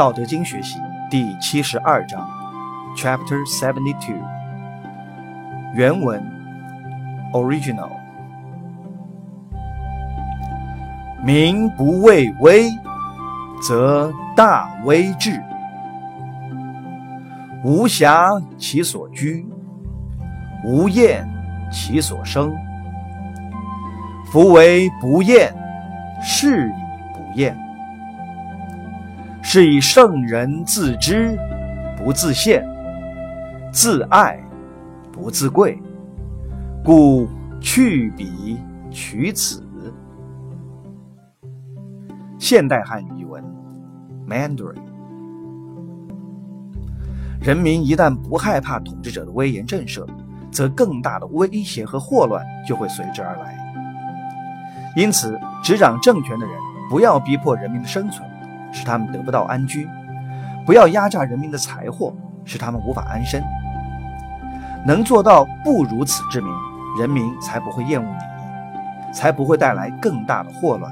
道德经学习第七十二章，Chapter Seventy Two。原文，Original。民不畏威，则大威至；无暇其所居，无厌其所生。夫为不厌，是以不厌。是以圣人自知不自见，自爱不自贵，故去彼取此。现代汉语文：Mandarin。人民一旦不害怕统治者的威严震慑，则更大的威胁和祸乱就会随之而来。因此，执掌政权的人不要逼迫人民的生存。使他们得不到安居，不要压榨人民的财货，使他们无法安身。能做到不如此之民，人民才不会厌恶你，才不会带来更大的祸乱。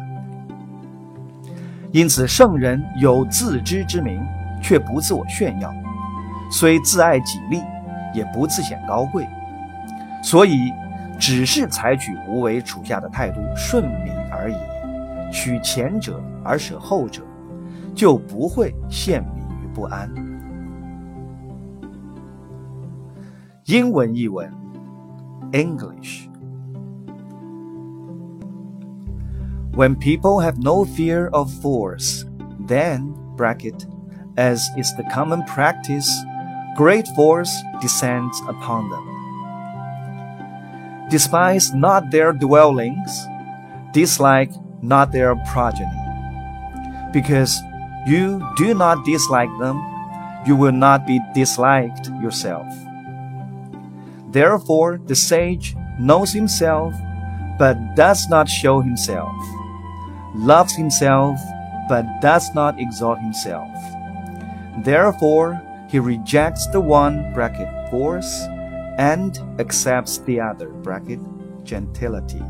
因此，圣人有自知之明，却不自我炫耀；虽自爱己利，也不自显高贵。所以，只是采取无为处下的态度，顺民而已，取前者而舍后者。就不会陷迷于不安。英文译文，English。When people have no fear of force, then bracket, as is the common practice, great force descends upon them. Despise not their dwellings, dislike not their progeny, because you do not dislike them, you will not be disliked yourself. Therefore, the sage knows himself, but does not show himself, loves himself, but does not exalt himself. Therefore, he rejects the one bracket force and accepts the other bracket gentility.